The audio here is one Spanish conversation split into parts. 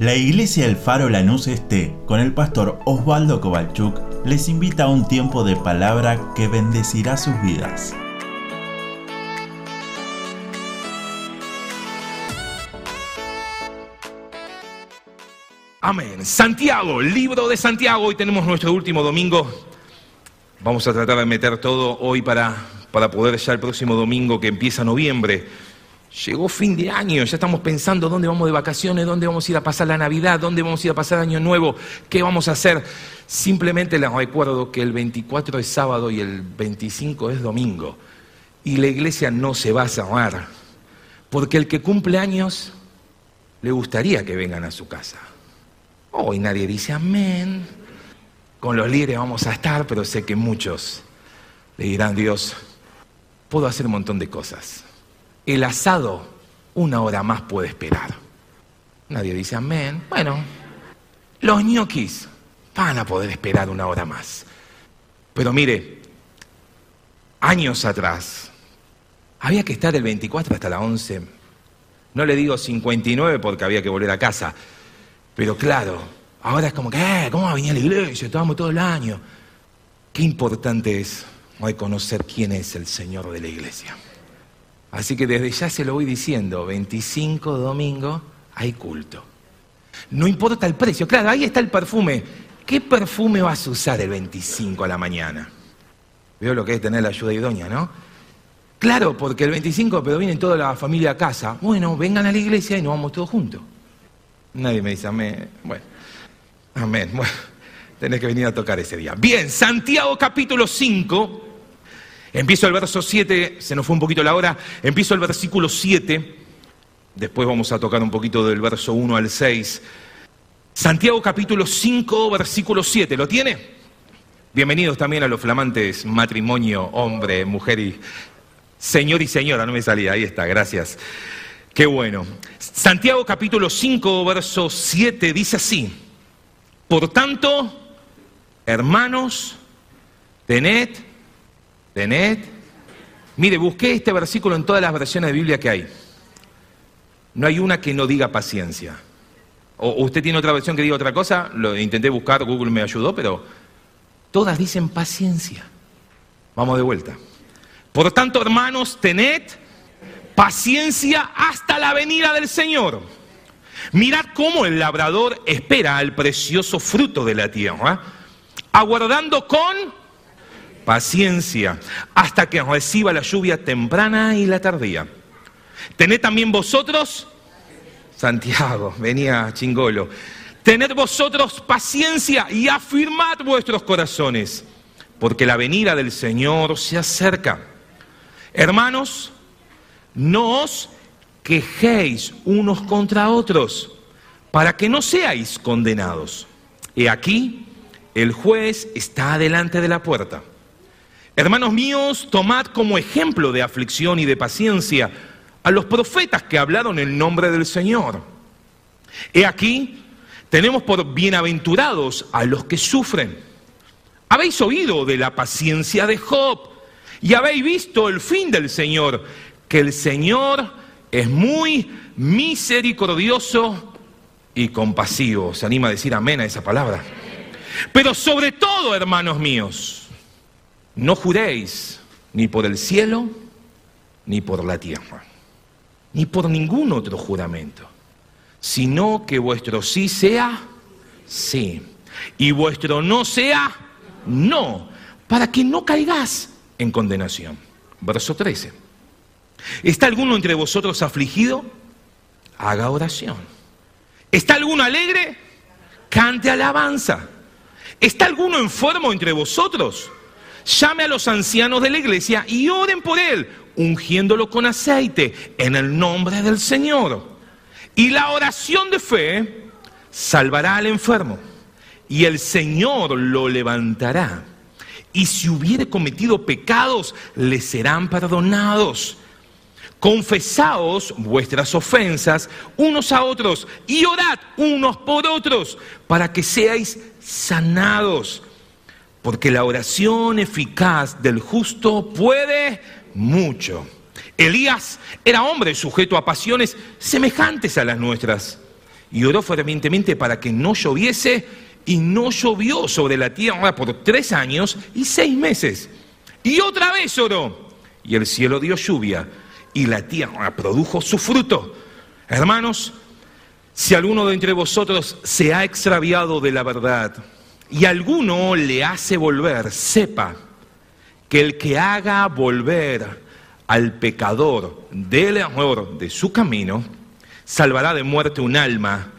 La iglesia El Faro Lanús Este, con el pastor Osvaldo Kovalchuk, les invita a un tiempo de palabra que bendecirá sus vidas. Amén. Santiago, libro de Santiago. Hoy tenemos nuestro último domingo. Vamos a tratar de meter todo hoy para, para poder ya el próximo domingo que empieza noviembre Llegó fin de año, ya estamos pensando dónde vamos de vacaciones, dónde vamos a ir a pasar la Navidad, dónde vamos a ir a pasar Año Nuevo, qué vamos a hacer. Simplemente les recuerdo que el 24 es sábado y el 25 es domingo. Y la iglesia no se va a cerrar, porque el que cumple años le gustaría que vengan a su casa. Hoy nadie dice amén. Con los líderes vamos a estar, pero sé que muchos le dirán, Dios, puedo hacer un montón de cosas el asado una hora más puede esperar. Nadie dice amén. Bueno, los ñoquis van a poder esperar una hora más. Pero mire, años atrás, había que estar el 24 hasta las 11. No le digo 59 porque había que volver a casa. Pero claro, ahora es como que, eh, ¿cómo va a venir a la iglesia? Estábamos todo el año. Qué importante es hoy conocer quién es el Señor de la iglesia. Así que desde ya se lo voy diciendo, 25 domingo hay culto. No importa el precio, claro, ahí está el perfume. ¿Qué perfume vas a usar el 25 a la mañana? Veo lo que es tener la ayuda idónea, ¿no? Claro, porque el 25, pero viene toda la familia a casa. Bueno, vengan a la iglesia y nos vamos todos juntos. Nadie me dice amén. Bueno, amén. Bueno, tenés que venir a tocar ese día. Bien, Santiago capítulo 5, Empiezo el verso 7, se nos fue un poquito la hora, empiezo el versículo 7, después vamos a tocar un poquito del verso 1 al 6. Santiago capítulo 5, versículo 7, ¿lo tiene? Bienvenidos también a los flamantes matrimonio, hombre, mujer y señor y señora, no me salía, ahí está, gracias. Qué bueno. Santiago capítulo 5, verso 7 dice así, por tanto, hermanos, tened Tened. Mire, busqué este versículo en todas las versiones de Biblia que hay. No hay una que no diga paciencia. O usted tiene otra versión que diga otra cosa, lo intenté buscar, Google me ayudó, pero todas dicen paciencia. Vamos de vuelta. Por tanto, hermanos, tened paciencia hasta la venida del Señor. Mirad cómo el labrador espera al precioso fruto de la tierra, aguardando con paciencia, hasta que reciba la lluvia temprana y la tardía. Tened también vosotros, Santiago, venía chingolo, tened vosotros paciencia y afirmad vuestros corazones, porque la venida del Señor se acerca. Hermanos, no os quejéis unos contra otros, para que no seáis condenados. He aquí, el juez está delante de la puerta. Hermanos míos, tomad como ejemplo de aflicción y de paciencia a los profetas que hablaron en nombre del Señor. He aquí, tenemos por bienaventurados a los que sufren. Habéis oído de la paciencia de Job y habéis visto el fin del Señor, que el Señor es muy misericordioso y compasivo. Se anima a decir amén a esa palabra. Pero sobre todo, hermanos míos, no juréis ni por el cielo, ni por la tierra, ni por ningún otro juramento, sino que vuestro sí sea sí, y vuestro no sea no, para que no caigas en condenación. Verso 13. ¿Está alguno entre vosotros afligido? Haga oración. ¿Está alguno alegre? Cante alabanza. ¿Está alguno enfermo entre vosotros? Llame a los ancianos de la iglesia y oren por él, ungiéndolo con aceite en el nombre del Señor. Y la oración de fe salvará al enfermo y el Señor lo levantará. Y si hubiere cometido pecados, le serán perdonados. Confesaos vuestras ofensas unos a otros y orad unos por otros para que seáis sanados porque la oración eficaz del justo puede mucho. Elías era hombre sujeto a pasiones semejantes a las nuestras y oró fervientemente para que no lloviese y no llovió sobre la tierra por tres años y seis meses. Y otra vez oró y el cielo dio lluvia y la tierra produjo su fruto. Hermanos, si alguno de entre vosotros se ha extraviado de la verdad y alguno le hace volver, sepa que el que haga volver al pecador del error de su camino, salvará de muerte un alma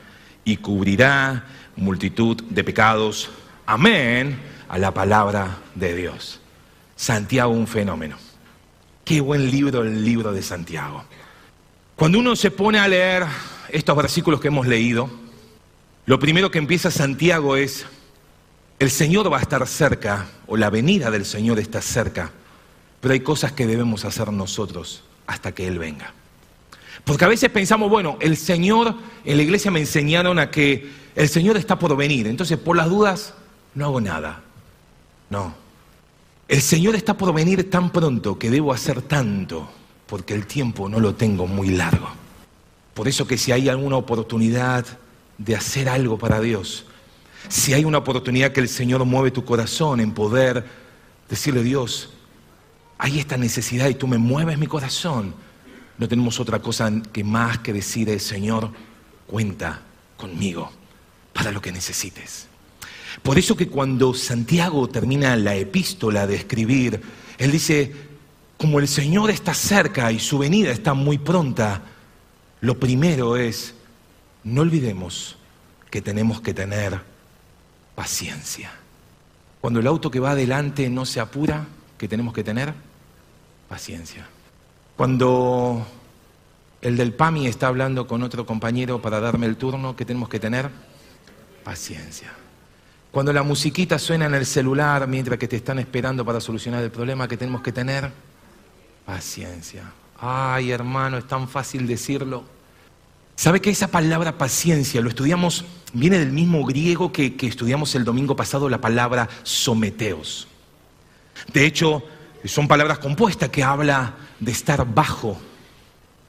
y cubrirá multitud de pecados. Amén a la palabra de Dios. Santiago, un fenómeno. Qué buen libro el libro de Santiago. Cuando uno se pone a leer estos versículos que hemos leído, lo primero que empieza Santiago es, el Señor va a estar cerca, o la venida del Señor está cerca, pero hay cosas que debemos hacer nosotros hasta que Él venga. Porque a veces pensamos, bueno, el Señor, en la iglesia me enseñaron a que el Señor está por venir, entonces por las dudas no hago nada. No. El Señor está por venir tan pronto que debo hacer tanto, porque el tiempo no lo tengo muy largo. Por eso que si hay alguna oportunidad de hacer algo para Dios, si hay una oportunidad que el Señor mueve tu corazón en poder decirle, Dios, hay esta necesidad y tú me mueves mi corazón, no tenemos otra cosa que más que decir, Señor, cuenta conmigo para lo que necesites. Por eso que cuando Santiago termina la epístola de escribir, él dice, como el Señor está cerca y su venida está muy pronta, lo primero es, no olvidemos que tenemos que tener paciencia. Cuando el auto que va adelante no se apura, ¿qué tenemos que tener? Paciencia. Cuando el del PAMI está hablando con otro compañero para darme el turno, ¿qué tenemos que tener? Paciencia. Cuando la musiquita suena en el celular mientras que te están esperando para solucionar el problema, ¿qué tenemos que tener? Paciencia. Ay, hermano, es tan fácil decirlo. ¿Sabe que esa palabra paciencia lo estudiamos, viene del mismo griego que, estudiamos el domingo pasado, la palabra someteos? De hecho, son palabras compuestas que habla de estar bajo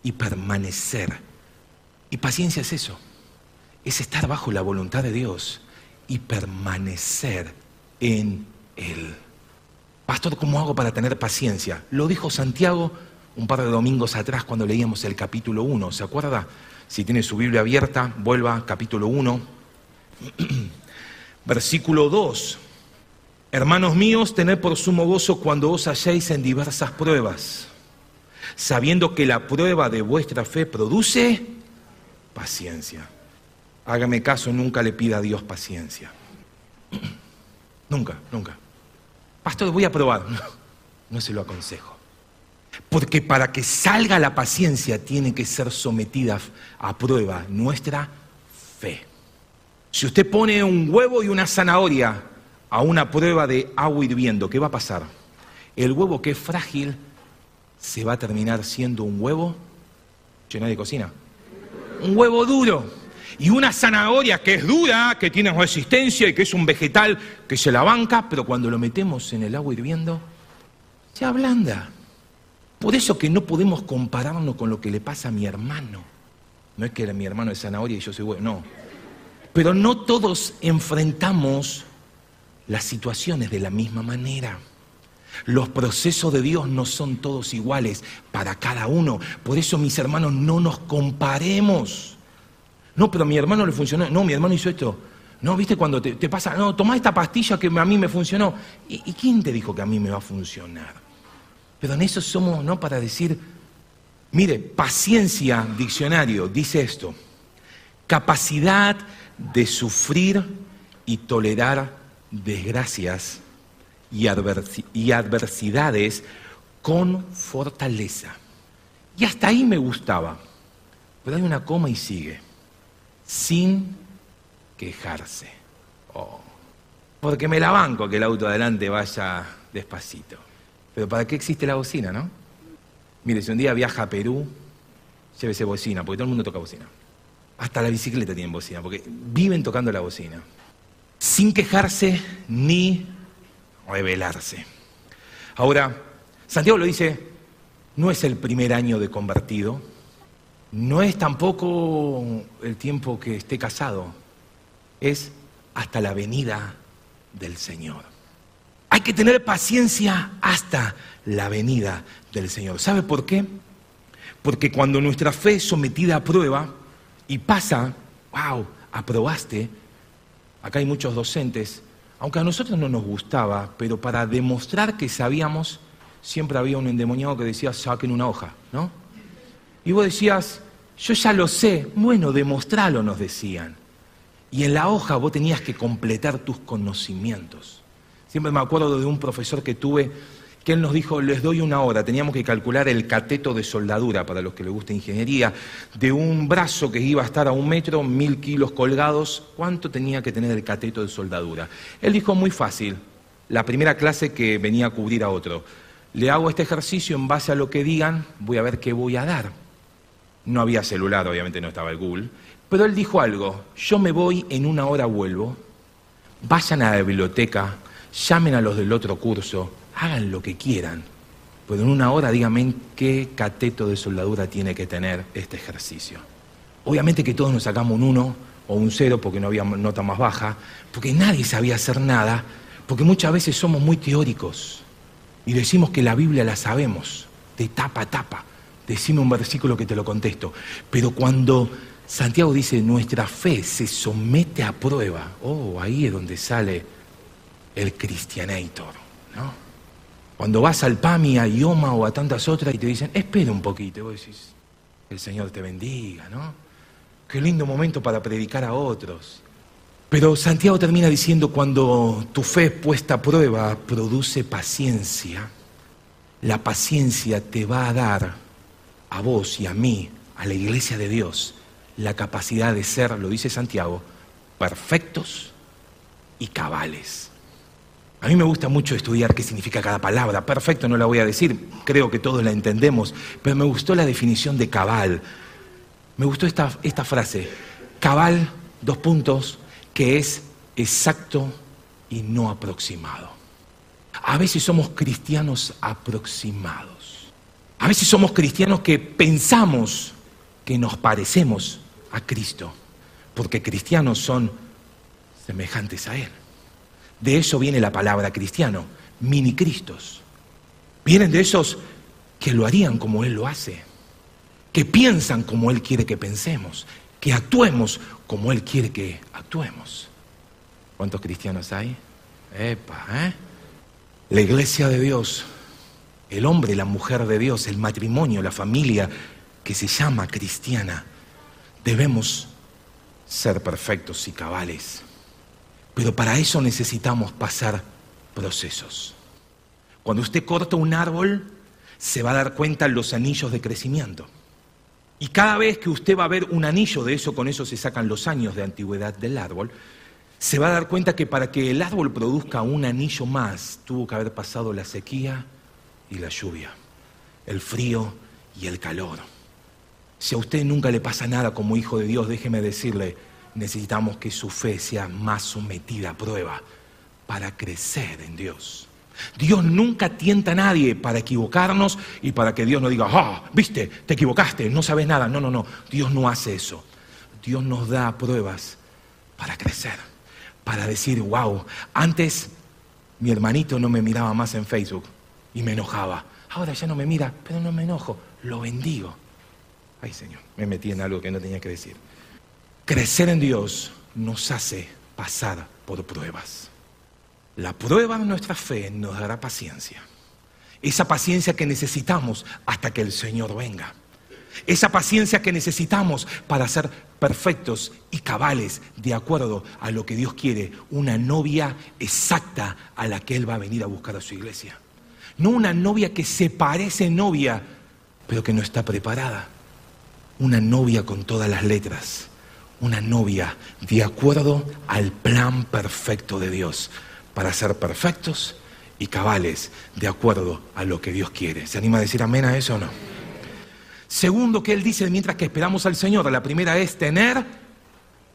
y permanecer. Y paciencia es eso, es estar bajo la voluntad de Dios y permanecer en Él. Pastor, ¿cómo hago para tener paciencia? Lo dijo Santiago un par de domingos atrás cuando leíamos el capítulo 1, ¿se acuerda? Si tiene su Biblia abierta, vuelva capítulo 1, versículo 2. Hermanos míos, tened por sumo gozo cuando os halléis en diversas pruebas, sabiendo que la prueba de vuestra fe produce paciencia. Hágame caso, nunca le pida a Dios paciencia. nunca, nunca. Pastor, voy a probar. no se lo aconsejo. Porque para que salga la paciencia tiene que ser sometida a prueba nuestra fe. Si usted pone un huevo y una zanahoria a una prueba de agua hirviendo, ¿qué va a pasar? El huevo que es frágil se va a terminar siendo un huevo lleno de cocina. Un huevo duro. Y una zanahoria que es dura, que tiene resistencia y que es un vegetal que se la banca, pero cuando lo metemos en el agua hirviendo, se ablanda. Por eso que no podemos compararnos con lo que le pasa a mi hermano. No es que mi hermano es zanahoria y yo soy huevo, no. Pero no todos enfrentamos las situaciones de la misma manera. Los procesos de Dios no son todos iguales para cada uno. Por eso, mis hermanos, no nos comparemos. No, pero a mi hermano le funcionó. No, mi hermano hizo esto. No, viste cuando te, pasa, no, toma esta pastilla que a mí me funcionó. ¿Y, ¿Y, quién te dijo que a mí me va a funcionar? Pero en eso somos, ¿no? Para decir, mire, paciencia, diccionario, dice esto. Capacidad de sufrir y tolerar desgracias y, adversidades con fortaleza. Y hasta ahí me gustaba. Pero hay una coma y sigue. Sin quejarse. Oh. Porque me la banco que el auto adelante vaya despacito. Pero ¿para qué existe la bocina, no? Mire, si un día viaja a Perú, llévese bocina, porque todo el mundo toca bocina. Hasta la bicicleta tiene bocina, porque viven tocando la bocina sin quejarse ni rebelarse. Ahora, Santiago lo dice, no es el primer año de convertido, no es tampoco el tiempo que esté casado, es hasta la venida del Señor. Hay que tener paciencia hasta la venida del Señor. ¿Sabe por qué? Porque cuando nuestra fe es sometida a prueba y pasa, wow, aprobaste, acá hay muchos docentes, aunque a nosotros no nos gustaba, pero para demostrar que sabíamos, siempre había un endemoniado que decía, saquen una hoja, ¿no? Y vos decías, yo ya lo sé, bueno, demostralo, nos decían. Y en la hoja vos tenías que completar tus conocimientos. Siempre me acuerdo de un profesor que tuve que él nos dijo, les doy una hora, teníamos que calcular el cateto de soldadura, para los que les gusta ingeniería, de un brazo que iba a estar a un metro, mil kilos colgados, ¿cuánto tenía que tener el cateto de soldadura? Él dijo, muy fácil, la primera clase que venía a cubrir a otro, le hago este ejercicio en base a lo que digan, voy a ver qué voy a dar. No había celular, obviamente no estaba el Google, pero él dijo algo, yo me voy, en una hora vuelvo, vayan a la biblioteca, llamen a los del otro curso, hagan lo que quieran, pero en una hora díganme qué cateto de soldadura tiene que tener este ejercicio. Obviamente que todos nos sacamos un 1 o un 0 porque no había nota más baja, porque nadie sabía hacer nada, porque muchas veces somos muy teóricos y decimos que la Biblia la sabemos, de tapa a tapa. Decime un versículo que te lo contesto. Pero cuando Santiago dice, nuestra fe se somete a prueba, oh, ahí es donde sale el cristianator, ¿no? Cuando vas al PAMI, a IOMA o a tantas otras y te dicen, espera un poquito, y vos decís, el Señor te bendiga, ¿no? Qué lindo momento para predicar a otros. Pero Santiago termina diciendo, cuando tu fe puesta a prueba produce paciencia, la paciencia te va a dar a vos y a mí, a la iglesia de Dios, la capacidad de ser, lo dice Santiago, perfectos y cabales. A mí me gusta mucho estudiar qué significa cada palabra. Perfecto, no la voy a decir, creo que todos la entendemos, pero me gustó la definición de cabal. Me gustó esta, esta frase, cabal, dos puntos, que es exacto y no aproximado. A veces somos cristianos aproximados. A veces somos cristianos que pensamos que nos parecemos a Cristo, porque cristianos son semejantes a Él. De eso viene la palabra cristiano, mini cristos. Vienen de esos que lo harían como Él lo hace, que piensan como Él quiere que pensemos, que actuemos como Él quiere que actuemos. ¿Cuántos cristianos hay? Epa, ¿eh? La iglesia de Dios, el hombre, la mujer de Dios, el matrimonio, la familia que se llama cristiana, debemos ser perfectos y cabales. Pero para eso necesitamos pasar procesos. Cuando usted corta un árbol, se va a dar cuenta los anillos de crecimiento. Y cada vez que usted va a ver un anillo de eso, con eso se sacan los años de antigüedad del árbol, se va a dar cuenta que para que el árbol produzca un anillo más, tuvo que haber pasado la sequía y la lluvia, el frío y el calor. Si a usted nunca le pasa nada como hijo de Dios, déjeme decirle, necesitamos que su fe sea más sometida a prueba para crecer en Dios. Dios nunca tienta a nadie para equivocarnos y para que Dios no diga, ah, viste, te equivocaste, no sabes nada. No, no, no, Dios no hace eso. Dios nos da pruebas para crecer, para decir, wow, antes mi hermanito no me miraba más en Facebook y me enojaba. Ahora ya no me mira, pero no me enojo, lo bendigo. Ay Señor, me metí en algo que no tenía que decir. Crecer en Dios nos hace pasar por pruebas. La prueba de nuestra fe nos dará paciencia. Esa paciencia que necesitamos hasta que el Señor venga. Esa paciencia que necesitamos para ser perfectos y cabales de acuerdo a lo que Dios quiere. Una novia exacta a la que Él va a venir a buscar a su iglesia. No una novia que se parece novia, pero que no está preparada. Una novia con todas las letras una novia de acuerdo al plan perfecto de Dios, para ser perfectos y cabales de acuerdo a lo que Dios quiere. ¿Se anima a decir amén a eso o no? Segundo que él dice mientras que esperamos al Señor, la primera es tener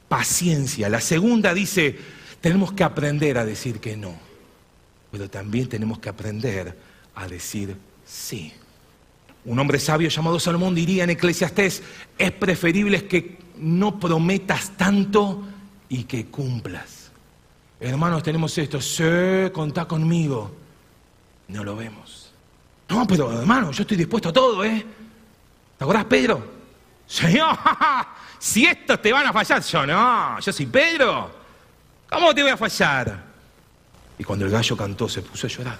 paciencia. La segunda dice, tenemos que aprender a decir que no, pero también tenemos que aprender a decir sí. Un hombre sabio llamado Salomón diría en Eclesiastés, es preferible que no prometas tanto y que cumplas. Hermanos, tenemos esto, sí, contá conmigo. No lo vemos. No, pero hermano, yo estoy dispuesto a todo, ¿eh? ¿Te acordás, Pedro? Señor, si estos te van a fallar, yo no, yo soy Pedro. ¿Cómo te voy a fallar? Y cuando el gallo cantó se puso a llorar,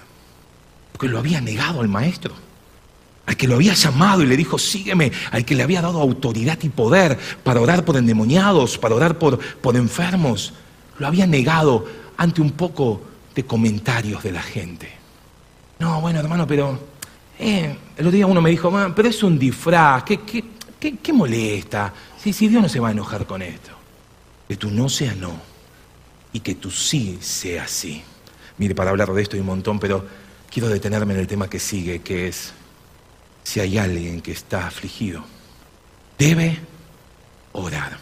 porque lo había negado al maestro al que lo había llamado y le dijo, sígueme, al que le había dado autoridad y poder para orar por endemoniados, para orar por, por enfermos, lo había negado ante un poco de comentarios de la gente. No, bueno, hermano, pero eh, el otro día uno me dijo, pero es un disfraz, ¿qué, qué, qué, molesta? Si, si Dios no se va a enojar con esto. Que tú no sea no y que tú sí sea sí. Mire, para hablar de esto hay un montón, pero quiero detenerme en el tema que sigue, que es si hay alguien que está afligido, debe orar.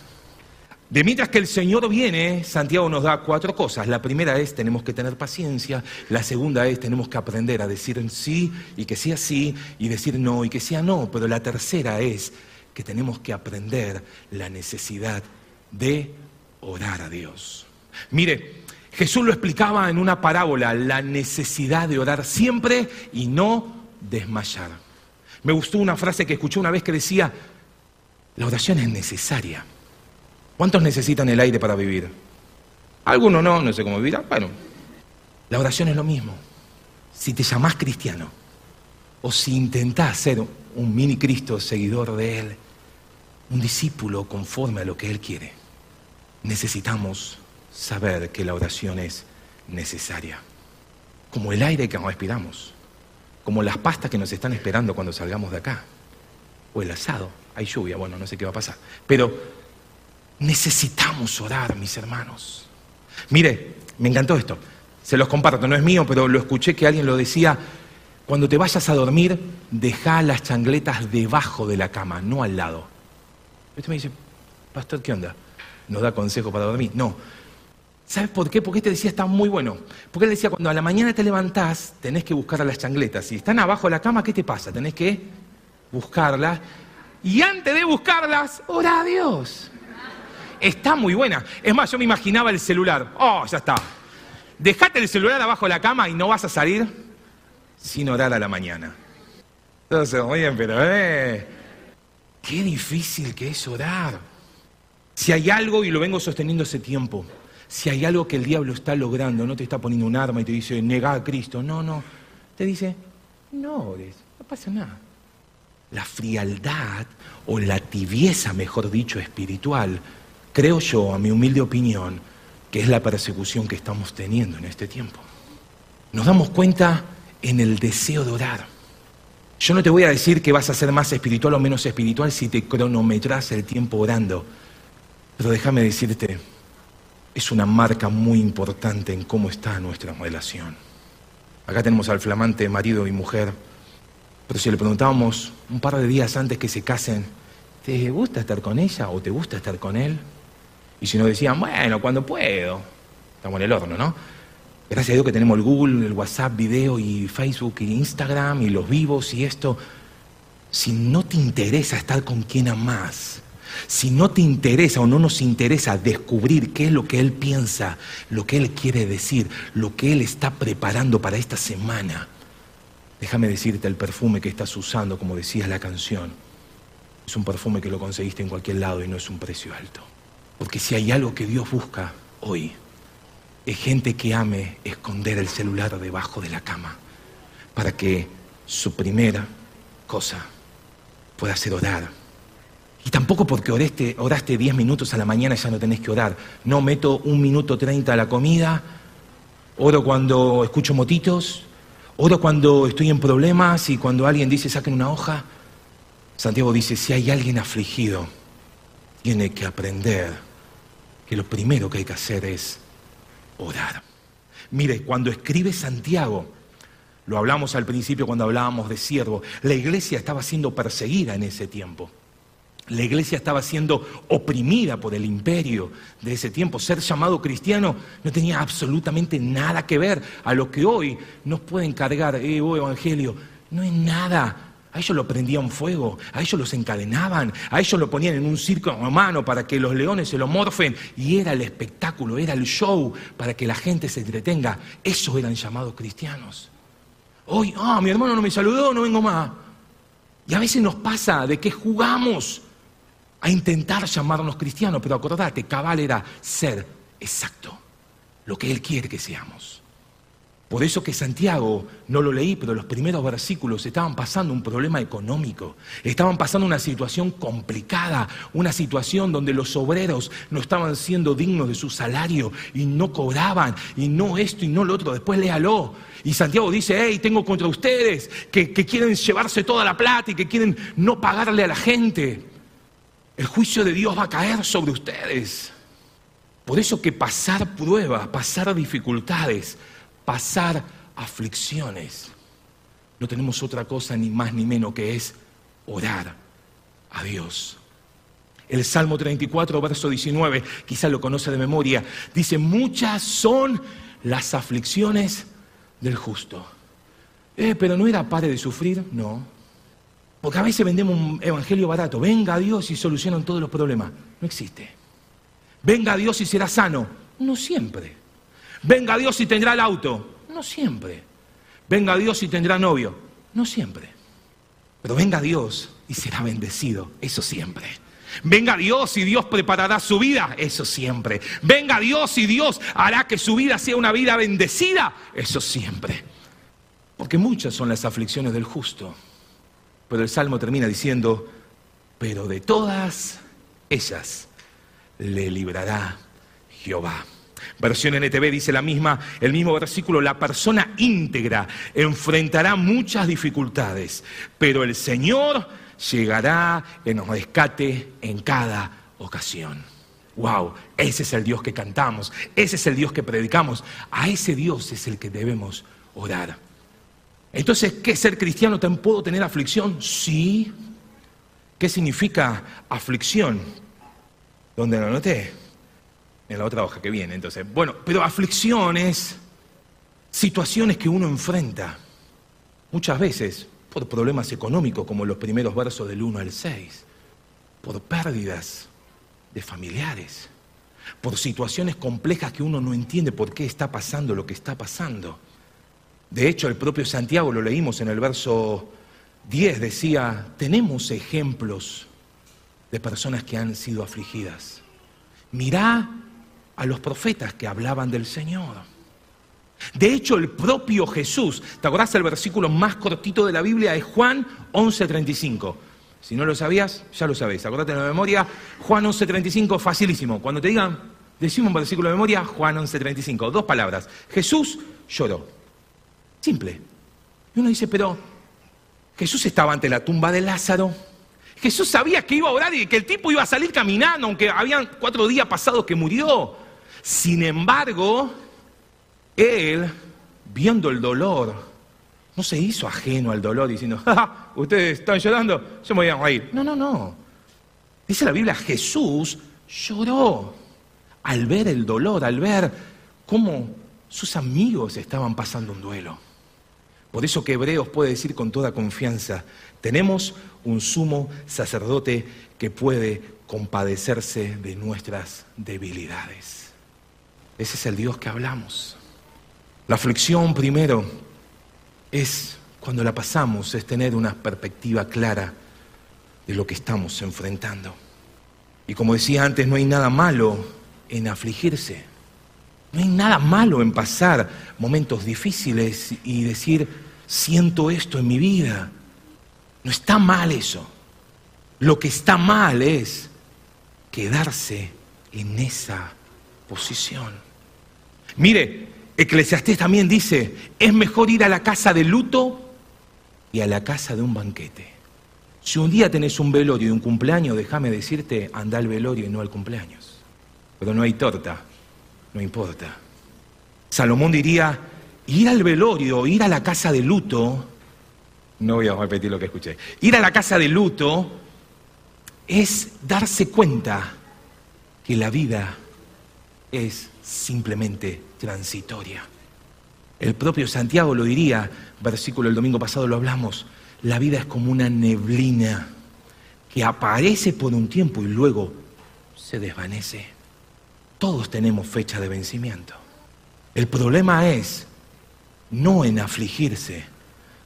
De mientras que el Señor viene, Santiago nos da cuatro cosas. La primera es tenemos que tener paciencia, la segunda es tenemos que aprender a decir sí y que sea sí y decir no y que sea no, pero la tercera es que tenemos que aprender la necesidad de orar a Dios. Mire, Jesús lo explicaba en una parábola, la necesidad de orar siempre y no desmayar. Me gustó una frase que escuché una vez que decía, la oración es necesaria. ¿Cuántos necesitan el aire para vivir? Algunos no, no sé cómo vivirán. Bueno, la oración es lo mismo. Si te llamás cristiano o si intentás ser un mini Cristo seguidor de Él, un discípulo conforme a lo que Él quiere, necesitamos saber que la oración es necesaria, como el aire que respiramos como las pastas que nos están esperando cuando salgamos de acá, o el asado, hay lluvia, bueno, no sé qué va a pasar, pero necesitamos orar, mis hermanos. Mire, me encantó esto, se los comparto, no es mío, pero lo escuché que alguien lo decía, cuando te vayas a dormir, deja las changletas debajo de la cama, no al lado. Usted me dice, pastor, ¿qué onda? ¿Nos da consejo para dormir? No, ¿Sabes por qué? Porque este decía está muy bueno. Porque él decía, cuando a la mañana te levantás, tenés que buscar las changletas. Si están abajo de la cama, ¿qué te pasa? Tenés que buscarlas. Y antes de buscarlas, ora a Dios. Está muy buena. Es más, yo me imaginaba el celular. Oh, ya está. Dejate el celular abajo de la cama y no vas a salir sin orar a la mañana. Entonces, muy bien, pero eh, qué difícil que es orar. Si hay algo, y lo vengo sosteniendo hace tiempo, si hay algo que el diablo está logrando, no te está poniendo un arma y te dice, nega a Cristo. No, no. Te dice, no no pasa nada. La frialdad o la tibieza, mejor dicho, espiritual, creo yo, a mi humilde opinión, que es la persecución que estamos teniendo en este tiempo. Nos damos cuenta en el deseo de orar. Yo no te voy a decir que vas a ser más espiritual o menos espiritual si te cronometras el tiempo orando, pero déjame decirte, es una marca muy importante en cómo está nuestra relación. Acá tenemos al flamante marido y mujer, pero si le preguntábamos un par de días antes que se casen, ¿te gusta estar con ella o te gusta estar con él? Y si nos decían, bueno, cuando puedo, estamos en el horno, ¿no? Gracias a Dios que tenemos el Google, el WhatsApp, video y Facebook y Instagram y los vivos y esto. Si no te interesa estar con quien amás, si no te interesa o no nos interesa descubrir qué es lo que Él piensa, lo que Él quiere decir, lo que Él está preparando para esta semana, déjame decirte el perfume que estás usando, como decía la canción, es un perfume que lo conseguiste en cualquier lado y no es un precio alto. Porque si hay algo que Dios busca hoy, es gente que ame esconder el celular debajo de la cama para que su primera cosa pueda ser orar y tampoco porque oraste, oraste 10 minutos a la mañana ya no tenés que orar. No meto un minuto 30 a la comida, oro cuando escucho motitos, oro cuando estoy en problemas y cuando alguien dice saquen una hoja. Santiago dice, si hay alguien afligido, tiene que aprender que lo primero que hay que hacer es orar. Mire, cuando escribe Santiago, lo hablamos al principio cuando hablábamos de siervo, la iglesia estaba siendo perseguida en ese tiempo. La iglesia estaba siendo oprimida por el imperio de ese tiempo. Ser llamado cristiano no tenía absolutamente nada que ver a lo que hoy nos puede encargar, eh, oh, evangelio. No es nada A ellos lo prendían fuego, a ellos los encadenaban, a ellos lo ponían en un circo romano para que los leones se lo morfen y era el espectáculo, era el show para que la gente se entretenga. Esos eran llamados cristianos. Hoy, ah, mi hermano no me saludó, no vengo más. Y a veces nos pasa de que jugamos a intentar llamarnos cristianos, pero acordate, cabal era ser exacto, lo que Él quiere que seamos. Por eso que Santiago, no lo leí, pero los primeros versículos estaban pasando un problema económico, estaban pasando una situación complicada, una situación donde los obreros no estaban siendo dignos de su salario y no cobraban, y no esto y no lo otro, después léalo. Y Santiago dice, hey, tengo contra ustedes que, que quieren llevarse toda la plata y que quieren no pagarle a la gente. El juicio de Dios va a caer sobre ustedes. Por eso que pasar pruebas, pasar dificultades, pasar aflicciones, no tenemos otra cosa ni más ni menos que es orar a Dios. El Salmo 34, verso 19, quizá lo conoce de memoria, dice, muchas son las aflicciones del justo. Eh, pero no era padre de sufrir, no. Porque a veces vendemos un evangelio barato. Venga a Dios y solucionan todos los problemas. No existe. Venga Dios y será sano. No siempre. Venga Dios y tendrá el auto. No siempre. Venga Dios y tendrá novio. No siempre. Pero venga Dios y será bendecido. Eso siempre. Venga Dios y Dios preparará su vida, eso siempre. Venga Dios y Dios hará que su vida sea una vida bendecida, eso siempre. Porque muchas son las aflicciones del justo. Pero el Salmo termina diciendo, pero de todas ellas le librará Jehová. Versión NTV dice la misma, el mismo versículo, la persona íntegra enfrentará muchas dificultades, pero el Señor llegará en rescate en cada ocasión. Wow, ese es el Dios que cantamos, ese es el Dios que predicamos, a ese Dios es el que debemos orar. Entonces, ¿qué ser cristiano? ¿Puedo tener aflicción? Sí. ¿Qué significa aflicción? ¿Dónde lo anoté? en la otra hoja que viene. Entonces, bueno, pero aflicciones, situaciones que uno enfrenta, muchas veces por problemas económicos, como los primeros versos del 1 al 6, por pérdidas de familiares, por situaciones complejas que uno no entiende por qué está pasando lo que está pasando. De hecho, el propio Santiago, lo leímos en el verso 10, decía, tenemos ejemplos de personas que han sido afligidas. Mirá a los profetas que hablaban del Señor. De hecho, el propio Jesús, ¿te acordás el versículo más cortito de la Biblia? Es Juan 11:35. Si no lo sabías, ya lo sabéis. Acordate en la memoria, Juan 11:35, facilísimo. Cuando te digan, decimos un versículo de memoria, Juan 11:35. Dos palabras. Jesús lloró. Simple. Y uno dice, pero Jesús estaba ante la tumba de Lázaro. Jesús sabía que iba a orar y que el tipo iba a salir caminando, aunque habían cuatro días pasados que murió. Sin embargo, él, viendo el dolor, no se hizo ajeno al dolor diciendo, ¡Ja, ustedes están llorando, yo me voy a reír. No, no, no. Dice la Biblia, Jesús lloró al ver el dolor, al ver cómo sus amigos estaban pasando un duelo. Por eso que Hebreos puede decir con toda confianza, tenemos un sumo sacerdote que puede compadecerse de nuestras debilidades. Ese es el Dios que hablamos. La aflicción primero es, cuando la pasamos, es tener una perspectiva clara de lo que estamos enfrentando. Y como decía antes, no hay nada malo en afligirse. No hay nada malo en pasar momentos difíciles y decir, siento esto en mi vida. No está mal eso. Lo que está mal es quedarse en esa posición. Mire, Eclesiastés también dice, es mejor ir a la casa de luto y a la casa de un banquete. Si un día tenés un velorio y un cumpleaños, déjame decirte, anda al velorio y no al cumpleaños. Pero no hay torta, no importa. Salomón diría, ir al velorio, ir a la casa de luto, no voy a repetir lo que escuché, ir a la casa de luto es darse cuenta que la vida es simplemente transitoria. El propio Santiago lo diría, versículo el domingo pasado lo hablamos, la vida es como una neblina que aparece por un tiempo y luego se desvanece. Todos tenemos fecha de vencimiento. El problema es no en afligirse,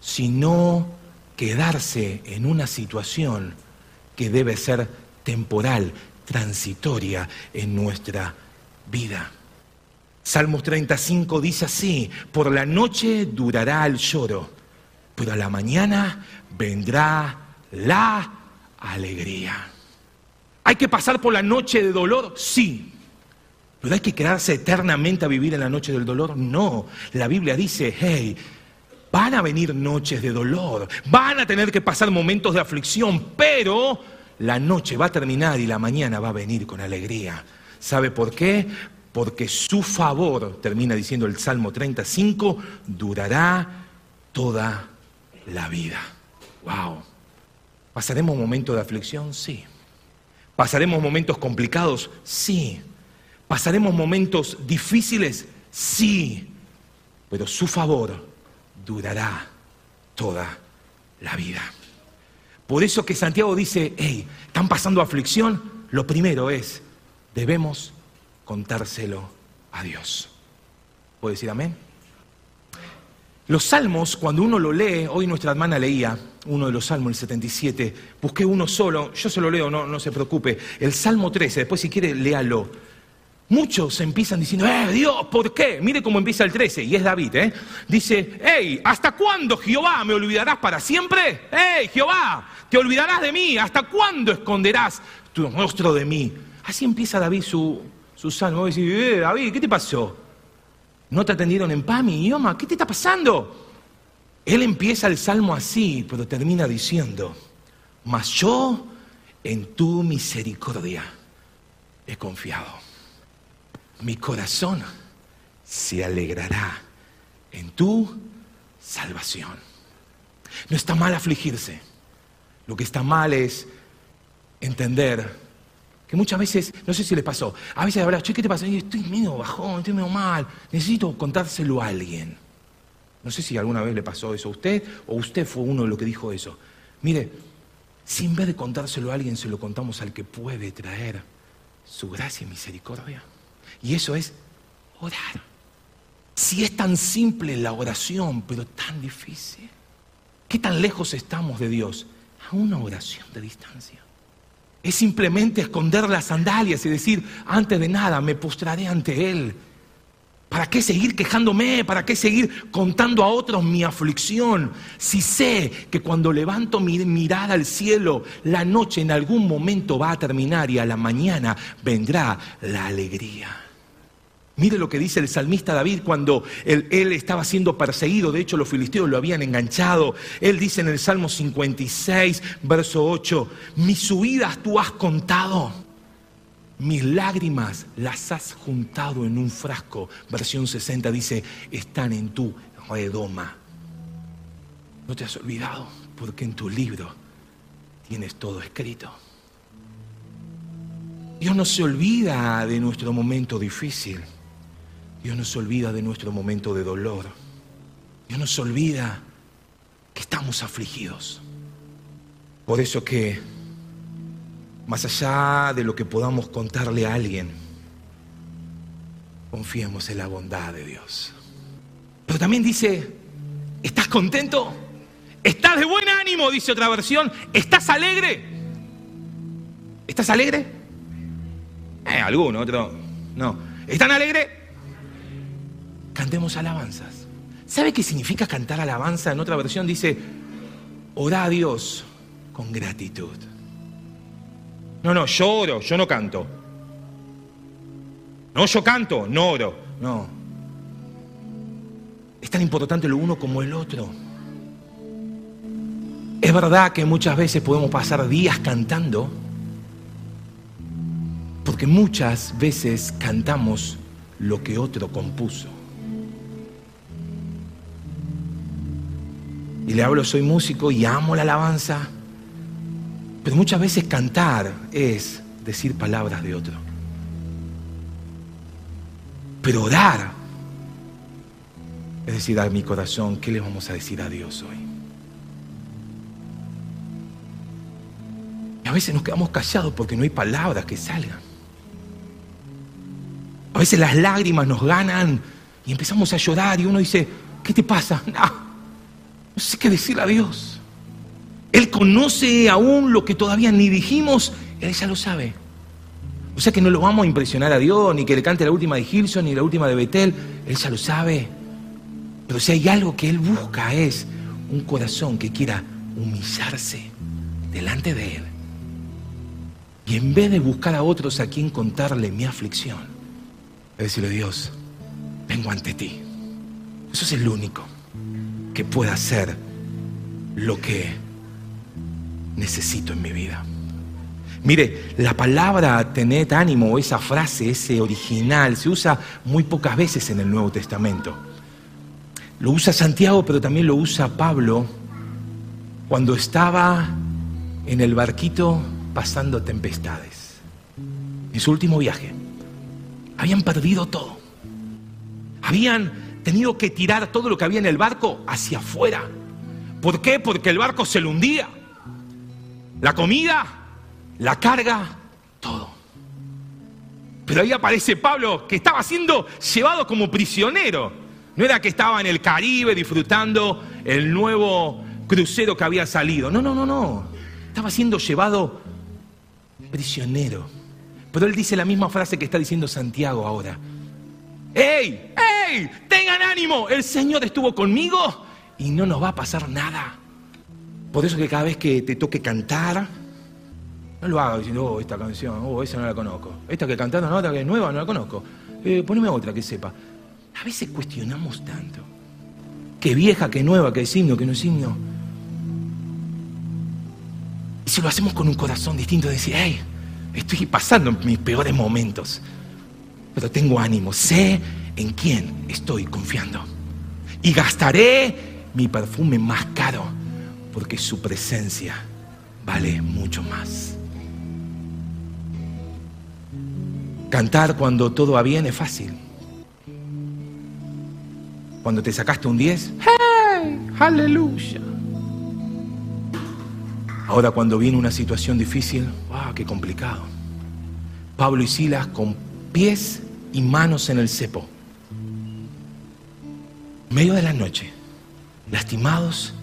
sino quedarse en una situación que debe ser temporal, transitoria en nuestra vida. Salmos 35 dice así, por la noche durará el lloro, pero a la mañana vendrá la alegría. ¿Hay que pasar por la noche de dolor? Sí. ¿Pero hay que quedarse eternamente a vivir en la noche del dolor? No. La Biblia dice, hey, van a venir noches de dolor, van a tener que pasar momentos de aflicción, pero la noche va a terminar y la mañana va a venir con alegría. ¿Sabe por qué? Porque su favor, termina diciendo el Salmo 35, durará toda la vida. Wow. ¿Pasaremos momentos de aflicción? Sí. ¿Pasaremos momentos complicados? Sí. ¿Pasaremos momentos difíciles? Sí. Pero su favor durará toda la vida. Por eso que Santiago dice, hey, ¿están pasando aflicción? Lo primero es, debemos contárselo a Dios. ¿Puede decir amén? Los salmos, cuando uno lo lee, hoy nuestra hermana leía uno de los salmos, el 77, busqué uno solo, yo se lo leo, no, no se preocupe, el Salmo 13, después si quiere léalo. Muchos empiezan diciendo, ¡eh, Dios, ¿por qué? Mire cómo empieza el 13, y es David, ¿eh? Dice, hey, ¿hasta cuándo, Jehová, me olvidarás para siempre? ¡Hey, Jehová, te olvidarás de mí! ¿Hasta cuándo esconderás tu rostro de mí? Así empieza David su, su salmo. Y dice, eh, David, ¿qué te pasó? ¿No te atendieron en paz, mi idioma? ¿Qué te está pasando? Él empieza el salmo así, pero termina diciendo, mas yo en tu misericordia he confiado mi corazón se alegrará en tu salvación. No está mal afligirse. Lo que está mal es entender que muchas veces, no sé si le pasó, a veces hablas, che, ¿qué te pasa? Estoy medio bajón, estoy medio mal, necesito contárselo a alguien. No sé si alguna vez le pasó eso a usted o usted fue uno de los que dijo eso. Mire, si en vez de contárselo a alguien se lo contamos al que puede traer su gracia y misericordia. Y eso es orar. Si es tan simple la oración, pero tan difícil. ¿Qué tan lejos estamos de Dios? A una oración de distancia. Es simplemente esconder las sandalias y decir, antes de nada me postraré ante Él. ¿Para qué seguir quejándome? ¿Para qué seguir contando a otros mi aflicción? Si sé que cuando levanto mi mirada al cielo, la noche en algún momento va a terminar y a la mañana vendrá la alegría. Mire lo que dice el salmista David cuando él, estaba siendo perseguido, de hecho los filisteos lo habían enganchado. Él dice en el Salmo 56, verso 8, mis huidas tú has contado, mis lágrimas las has juntado en un frasco. Versión 60 dice, están en tu redoma. No te has olvidado porque en tu libro tienes todo escrito. Dios no se olvida de nuestro momento difícil. Dios no se olvida de nuestro momento de dolor. Dios no se olvida que estamos afligidos. Por eso que, más allá de lo que podamos contarle a alguien, confiemos en la bondad de Dios. Pero también dice, ¿estás contento? ¿Estás de buen ánimo? Dice otra versión. ¿Estás alegre? ¿Estás alegre? Eh, alguno, otro. No. ¿Están alegres? Cantemos alabanzas. ¿Sabe qué significa cantar alabanza? En otra versión dice, ora a Dios con gratitud. No, no, yo oro, yo no canto. No, yo canto, no oro. No. Es tan importante lo uno como el otro. Es verdad que muchas veces podemos pasar días cantando, porque muchas veces cantamos lo que otro compuso. Y le hablo, soy músico y amo la alabanza. Pero muchas veces cantar es decir palabras de otro. Pero orar es decir a mi corazón, ¿qué le vamos a decir a Dios hoy? veces nos quedamos callados porque no hay palabras que salgan. A veces las lágrimas nos ganan y empezamos a llorar y uno dice, ¿qué te pasa? No, no sé qué decirle a Dios. Él conoce aún lo que todavía ni dijimos, Él ya lo sabe. O sea que no lo vamos a impresionar a Dios, ni que le cante la última de Gilson, ni la última de Betel, Él ya lo sabe. Pero si hay algo que Él busca es un corazón que quiera humillarse delante de Él. Y en vez de buscar a otros a quien contarle mi aflicción, es decirle, Dios, vengo ante ti. Eso es el único que pueda hacer lo que necesito en mi vida. Mire, la palabra tened ánimo, esa frase, ese original, se usa muy pocas veces en el Nuevo Testamento. Lo usa Santiago, pero también lo usa Pablo cuando estaba en el barquito pasando tempestades. En su último viaje. Habían perdido todo. Habían tenido que tirar todo lo que había en el barco hacia afuera. ¿Por qué? Porque el barco se le hundía. La comida, la carga, todo. Pero ahí aparece Pablo que estaba siendo llevado como prisionero. No era que estaba en el Caribe disfrutando el nuevo crucero que había salido. No, no, no, no. Estaba siendo llevado prisionero. Pero él dice la misma frase que está diciendo Santiago ahora. ¡Ey! ¡Ey! Tengan ánimo. El Señor estuvo conmigo y no nos va a pasar nada. Por eso que cada vez que te toque cantar, no lo hagas diciendo, oh, esta canción, oh, esa no la conozco. Esta que cantaron, no, otra que es nueva, no la conozco. Eh, poneme otra que sepa. A veces cuestionamos tanto. Que vieja, que nueva, que es himno, que no es himno. Y si lo hacemos con un corazón distinto, decir, hey, estoy pasando mis peores momentos, pero tengo ánimo, sé en quién estoy confiando. Y gastaré mi perfume más caro, porque su presencia vale mucho más. Cantar cuando todo va bien es fácil. Cuando te sacaste un 10, ¡hey! ¡Aleluya! Ahora cuando viene una situación difícil, ¡wow! ¡Qué complicado! Pablo y Silas con pies y manos en el cepo. Medio de la noche, lastimados,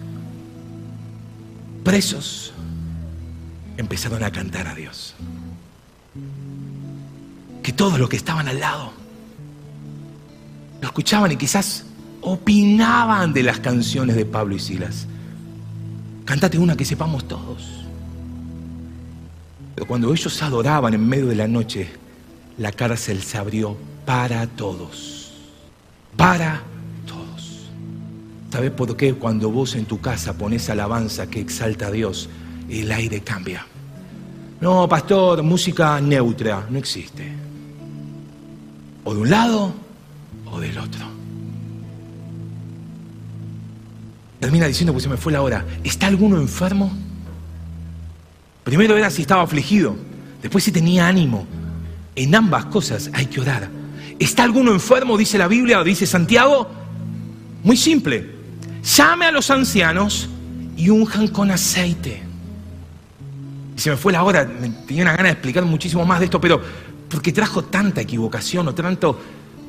presos, empezaron a cantar a Dios. Que todos los que estaban al lado lo escuchaban y quizás opinaban de las canciones de Pablo y Silas. Cántate una que sepamos todos. Pero cuando ellos adoraban en medio de la noche, la cárcel se abrió para todos. Para todos. ¿Sabes por qué cuando vos en tu casa pones alabanza que exalta a Dios, el aire cambia? No, pastor, música neutra, no existe. O de un lado o del otro. Termina diciendo, pues se me fue la hora, ¿está alguno enfermo? Primero era si estaba afligido, después si tenía ánimo. En ambas cosas hay que orar. ¿Está alguno enfermo, dice la Biblia o dice Santiago? Muy simple. Llame a los ancianos y unjan con aceite. Y se me fue la hora, tenía una gana de explicar muchísimo más de esto, pero porque trajo tanta equivocación o tanto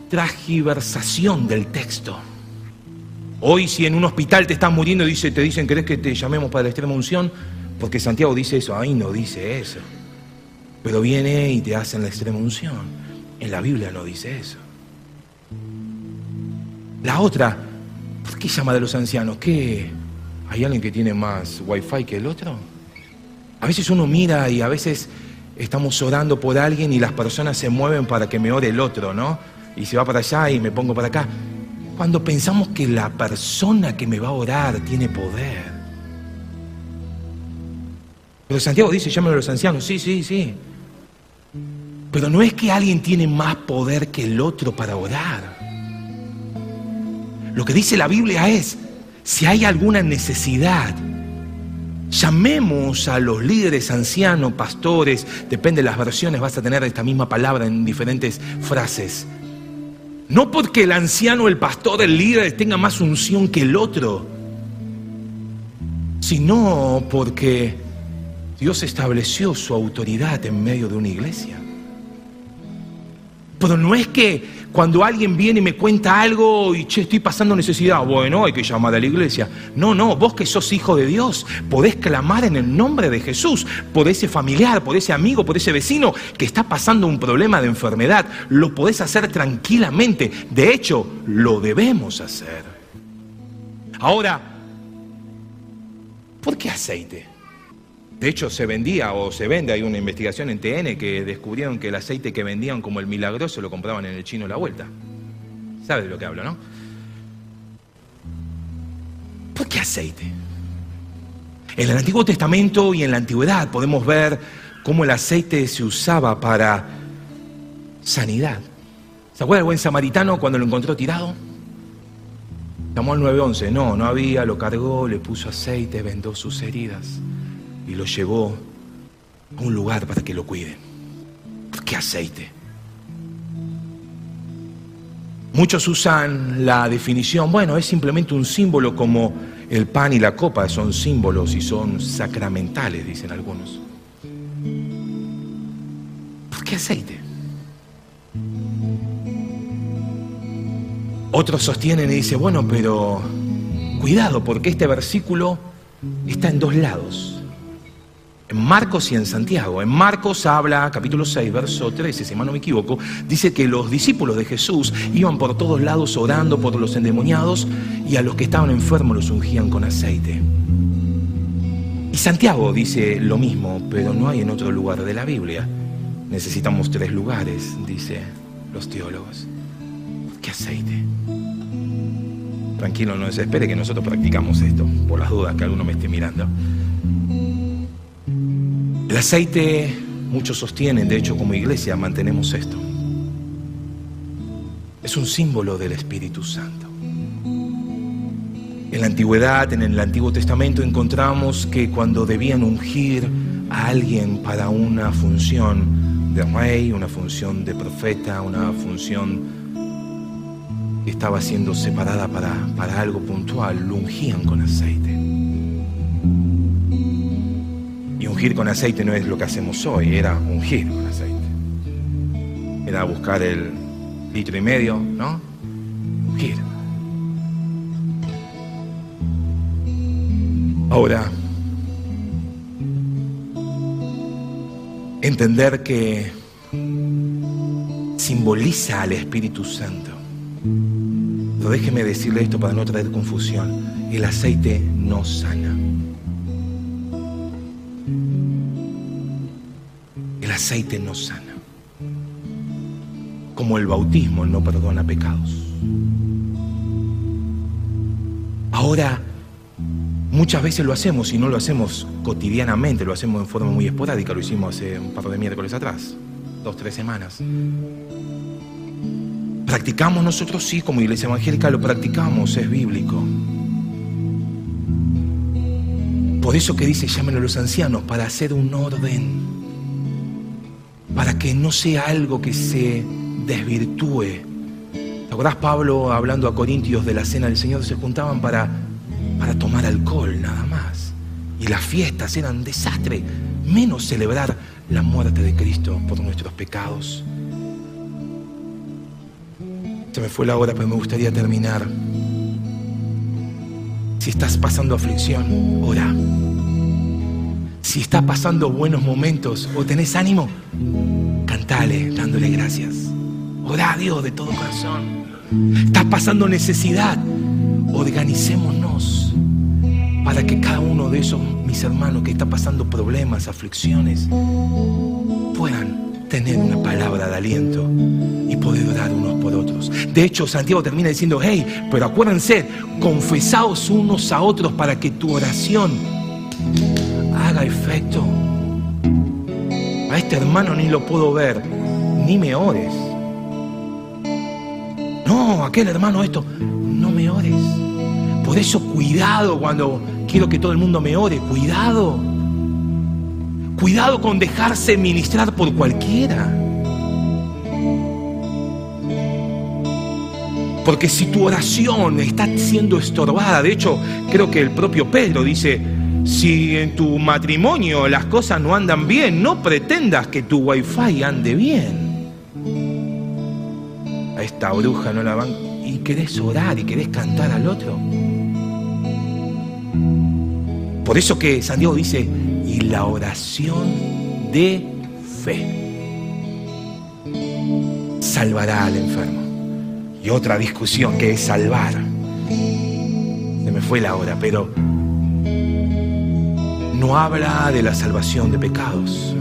tragiversación del texto. Hoy si en un hospital te están muriendo, dice, te dicen, ¿querés que te llamemos para la extrema unción? Porque Santiago dice eso, ahí no dice eso. Pero viene y te hacen la extrema unción. En la Biblia no dice eso. La otra, ¿por qué llama de los ancianos? ¿Qué? ¿Hay alguien que tiene más wifi que el otro? A veces uno mira y a veces estamos orando por alguien y las personas se mueven para que me ore el otro, ¿no? Y se va para allá y me pongo para acá cuando pensamos que la persona que me va a orar tiene poder. Pero Santiago dice, llámalo a los ancianos, sí, sí, sí. Pero no es que alguien tiene más poder que el otro para orar. Lo que dice la Biblia es, si hay alguna necesidad, llamemos a los líderes, ancianos, pastores, depende de las versiones, vas a tener esta misma palabra en diferentes frases. No porque el anciano, el pastor, el líder tenga más unción que el otro, sino porque Dios estableció su autoridad en medio de una iglesia. Pero no es que cuando alguien viene y me cuenta algo y che, estoy pasando necesidad, bueno, hay que llamar a la iglesia. No, no, vos que sos hijo de Dios, podés clamar en el nombre de Jesús por ese familiar, por ese amigo, por ese vecino que está pasando un problema de enfermedad. Lo podés hacer tranquilamente. De hecho, lo debemos hacer. Ahora, ¿por qué aceite? De hecho, se vendía o se vende, hay una investigación en TN que descubrieron que el aceite que vendían como el milagroso lo compraban en el chino a la vuelta. ¿Sabe de lo que hablo, no? ¿Por qué aceite? En el Antiguo Testamento y en la Antigüedad podemos ver cómo el aceite se usaba para sanidad. ¿Se acuerda del buen samaritano cuando lo encontró tirado? Llamó al 911. No, no había, lo cargó, le puso aceite, vendó sus heridas y lo llevó a un lugar para que lo cuiden. ¿Qué aceite? Muchos usan la definición, bueno, es simplemente un símbolo como el pan y la copa son símbolos y son sacramentales, dicen algunos. ¿Por qué aceite? Otros sostienen y dicen, bueno, pero cuidado, porque este versículo está en dos lados en Marcos y en Santiago. En Marcos habla, capítulo 6, verso 13, si no me equivoco, dice que los discípulos de Jesús iban por todos lados orando por los endemoniados y a los que estaban enfermos los ungían con aceite. Y Santiago dice lo mismo, pero no hay en otro lugar de la Biblia. Necesitamos tres lugares, dice los teólogos. ¿Qué aceite? Tranquilo, no desespere que nosotros practicamos esto, por las dudas que alguno me esté mirando. El aceite, muchos sostienen, de hecho como iglesia mantenemos esto. Es un símbolo del Espíritu Santo. En la antigüedad, en el Antiguo Testamento, encontramos que cuando debían ungir a alguien para una función de rey, una función de profeta, una función estaba siendo separada para, para algo puntual, lo ungían con aceite ungir con aceite no es lo que hacemos hoy, era ungir con aceite. Era buscar el litro y medio, ¿no? Ungir. Ahora, entender que simboliza al Espíritu Santo. Pero déjeme decirle esto para no traer confusión. El aceite no sana. Aceite no sana. Como el bautismo no perdona pecados. Ahora, muchas veces lo hacemos y no lo hacemos cotidianamente, lo hacemos en forma muy esporádica, lo hicimos hace un par de miércoles atrás, dos, tres semanas. Practicamos nosotros sí, como iglesia evangélica lo practicamos, es bíblico. Por eso que dice, llámenlo a los ancianos, para hacer un orden para que no sea algo que se desvirtúe. ¿Te acordás Pablo hablando a Corintios de la cena del Señor? Se juntaban para, para tomar alcohol nada más. Y las fiestas eran desastre, menos celebrar la muerte de Cristo por nuestros pecados. Se me fue la hora, pero me gustaría terminar. Si estás pasando aflicción, ora. Si estás pasando buenos momentos o tenés ánimo, cantale dándole gracias. Ora a Dios de todo corazón. Estás pasando necesidad, organicémonos para que cada uno de esos mis hermanos que está pasando problemas, aflicciones, puedan tener una palabra de aliento y poder orar unos por otros. De hecho, Santiago termina diciendo, hey, pero acuérdense, confesaos unos a otros para que tu oración haga efecto. A este hermano ni lo puedo ver, ni me ores. No, aquel hermano esto, no me ores. Por eso cuidado cuando quiero que todo el mundo me ore, cuidado. Cuidado con dejarse ministrar por cualquiera. Porque si tu oración está siendo estorbada, de hecho, creo que el propio Pedro dice, Si en tu matrimonio las cosas no andan bien, no pretendas que tu wifi ande bien. A esta bruja no la van... Y querés orar y querés cantar al otro. Por eso que Santiago dice, y la oración de fe salvará al enfermo. Y otra discusión que es salvar. Se me fue la hora, pero no habla de la salvación de pecados.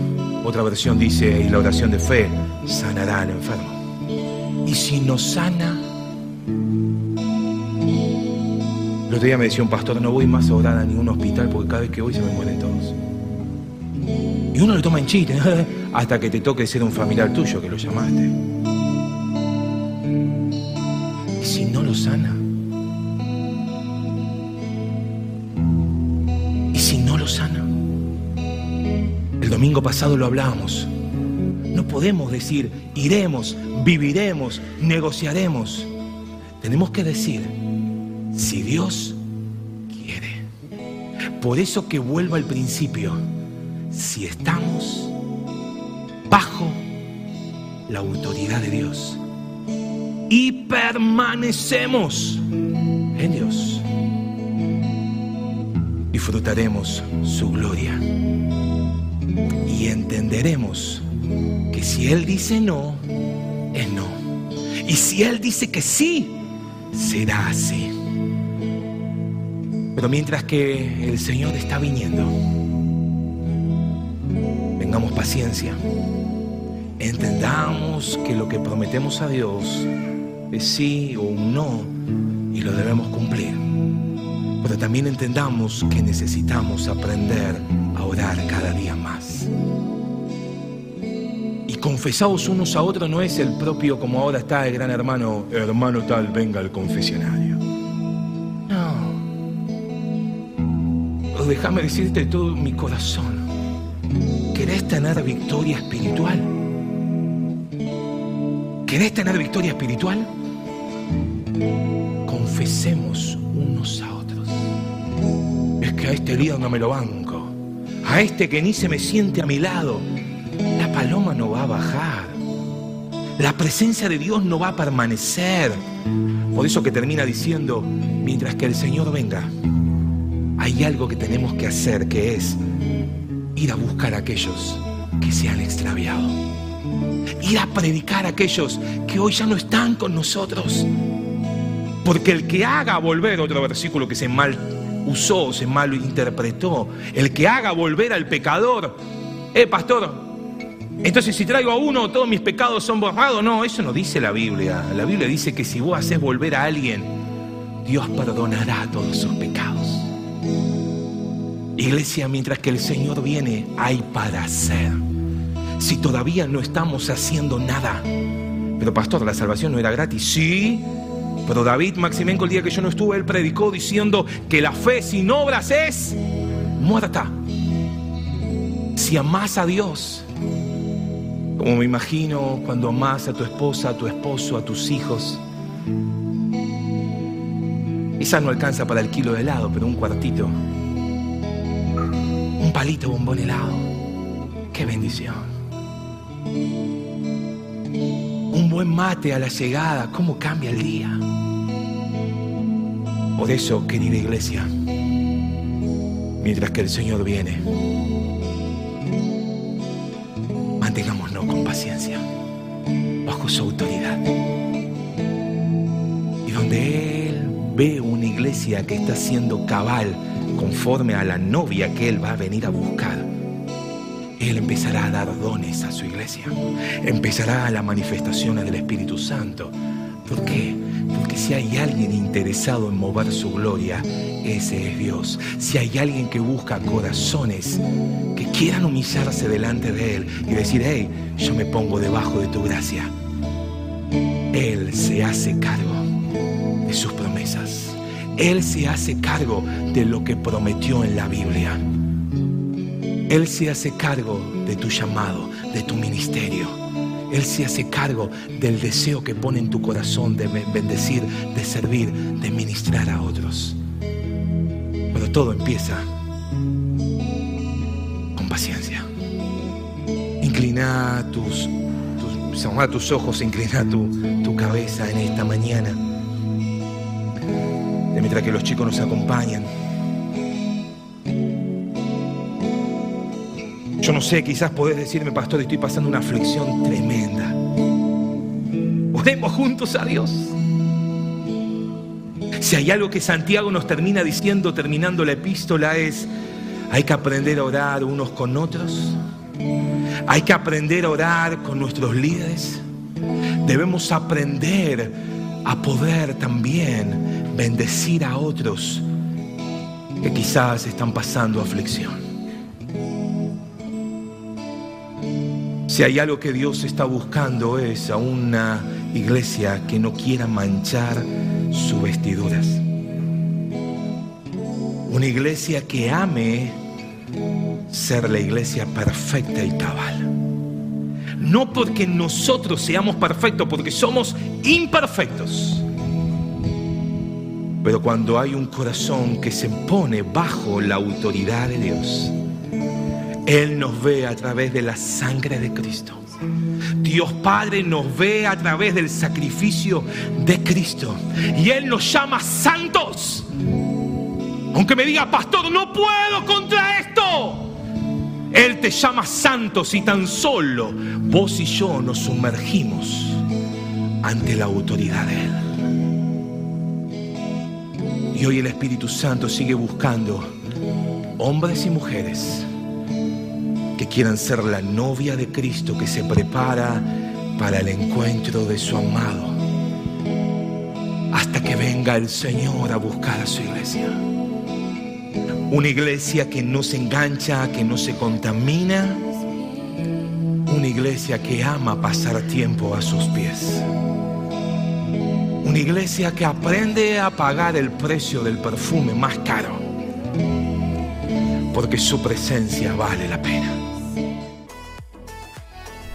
Otra versión dice, y la oración de fe sanará al enfermo. Y si no sana, el otro día me decía un pastor, no voy más a orar a ningún hospital porque cada vez que voy se me mueren todos. Y uno lo toma en chiste, hasta que te toque ser un familiar tuyo que lo llamaste. Pasado lo hablábamos. No podemos decir iremos, viviremos, negociaremos. Tenemos que decir si Dios quiere. Por eso que vuelva al principio si estamos bajo la autoridad de Dios y permanecemos en Dios, disfrutaremos su gloria y entenderemos que si Él dice no, es no. Y si Él dice que sí, será así. Pero mientras que el Señor está viniendo, tengamos paciencia, entendamos que lo que prometemos a Dios es sí o un no y lo debemos cumplir. Pero también entendamos que necesitamos aprender orar cada día más. Y confesados unos a otros no es el propio como ahora está el gran hermano, hermano tal, venga al confesionario. No. Déjame decirte todo mi corazón ¿Querés tener victoria espiritual? ¿Querés tener victoria espiritual? Confesemos unos a otros. Es que a este líder no me lo banco. A este que ni se me siente a mi lado. La paloma no va a bajar. La presencia de Dios no va a permanecer. Por eso que termina diciendo, mientras que el Señor venga, hay algo que tenemos que hacer que es ir a buscar a aquellos que se han extraviado. Ir a predicar a aquellos que hoy ya no están con nosotros. Porque el que haga volver, otro versículo que se mal usó, se mal interpretó, el que haga volver al pecador, eh, pastor, entonces si traigo a uno, todos mis pecados son borrados. No, eso no dice la Biblia. La Biblia dice que si vos haces volver a alguien, Dios perdonará todos sus pecados. Iglesia, mientras que el Señor viene, hay para hacer. Si todavía no estamos haciendo nada. Pero pastor, la salvación no era gratis. Sí, pero David Maximenco el día que yo no estuve, él predicó diciendo que la fe sin obras es muerta. Si amás a Dios, como me imagino cuando amás a tu esposa, a tu esposo, a tus hijos, quizás no alcanza para el kilo de helado, pero un cuartito un palito bombón helado. Qué bendición. Un buen mate a la llegada, cómo cambia el día. Por eso, querida iglesia, mientras que el Señor viene, mantengámonos con paciencia, bajo su autoridad. Y donde Él ve una iglesia que está siendo cabal, conforme a la novia que Él va a venir a buscar, Él empezará a dar dones a su iglesia. Empezará la manifestaciones del Espíritu Santo. ¿Por qué? Porque si hay alguien interesado en mover su gloria, ese es Dios. Si hay alguien que busca corazones que quieran humillarse delante de Él y decir, hey, yo me pongo debajo de tu gracia, Él se hace cargo de sus promesas. Él se hace cargo de lo que prometió en la Biblia. Él se hace cargo de tu llamado, de tu ministerio. Él se hace cargo del deseo que pone en tu corazón de bendecir, de servir, de ministrar a otros. Pero todo empieza paciencia. Inclina tus, tus, tus ojos, inclina tu, tu cabeza en esta mañana. Mientras que los chicos nos acompañan. Yo no sé, quizás podés decirme, pastor, estoy pasando una aflicción tremenda. Oremos juntos a Dios. Si hay algo que Santiago nos termina diciendo terminando la epístola es, hay que aprender a orar unos con otros. Hay que aprender a orar con nuestros líderes. Debemos aprender a poder también bendecir a otros que quizás están pasando aflicción. Si hay algo que Dios está buscando es a una iglesia que no quiera manchar sus vestiduras. Una iglesia que ame ser la iglesia perfecta y cabal. No porque nosotros seamos perfectos, porque somos imperfectos. Pero cuando hay un corazón que se pone bajo la autoridad de Dios, él nos ve a través de la sangre de Cristo. Dios Padre nos ve a través del sacrificio de Cristo. Y Él nos llama santos. Aunque me diga, pastor, no puedo contra esto. Él te llama santos y tan solo vos y yo nos sumergimos ante la autoridad de Él. Y hoy el Espíritu Santo sigue buscando hombres y mujeres que quieran ser la novia de Cristo que se prepara para el encuentro de su amado hasta que venga el Señor a buscar a su iglesia. Una iglesia que no se engancha, que no se contamina. Una iglesia que ama pasar tiempo a sus pies. Una iglesia que aprende a pagar el precio del perfume más caro. Porque su presencia vale la pena.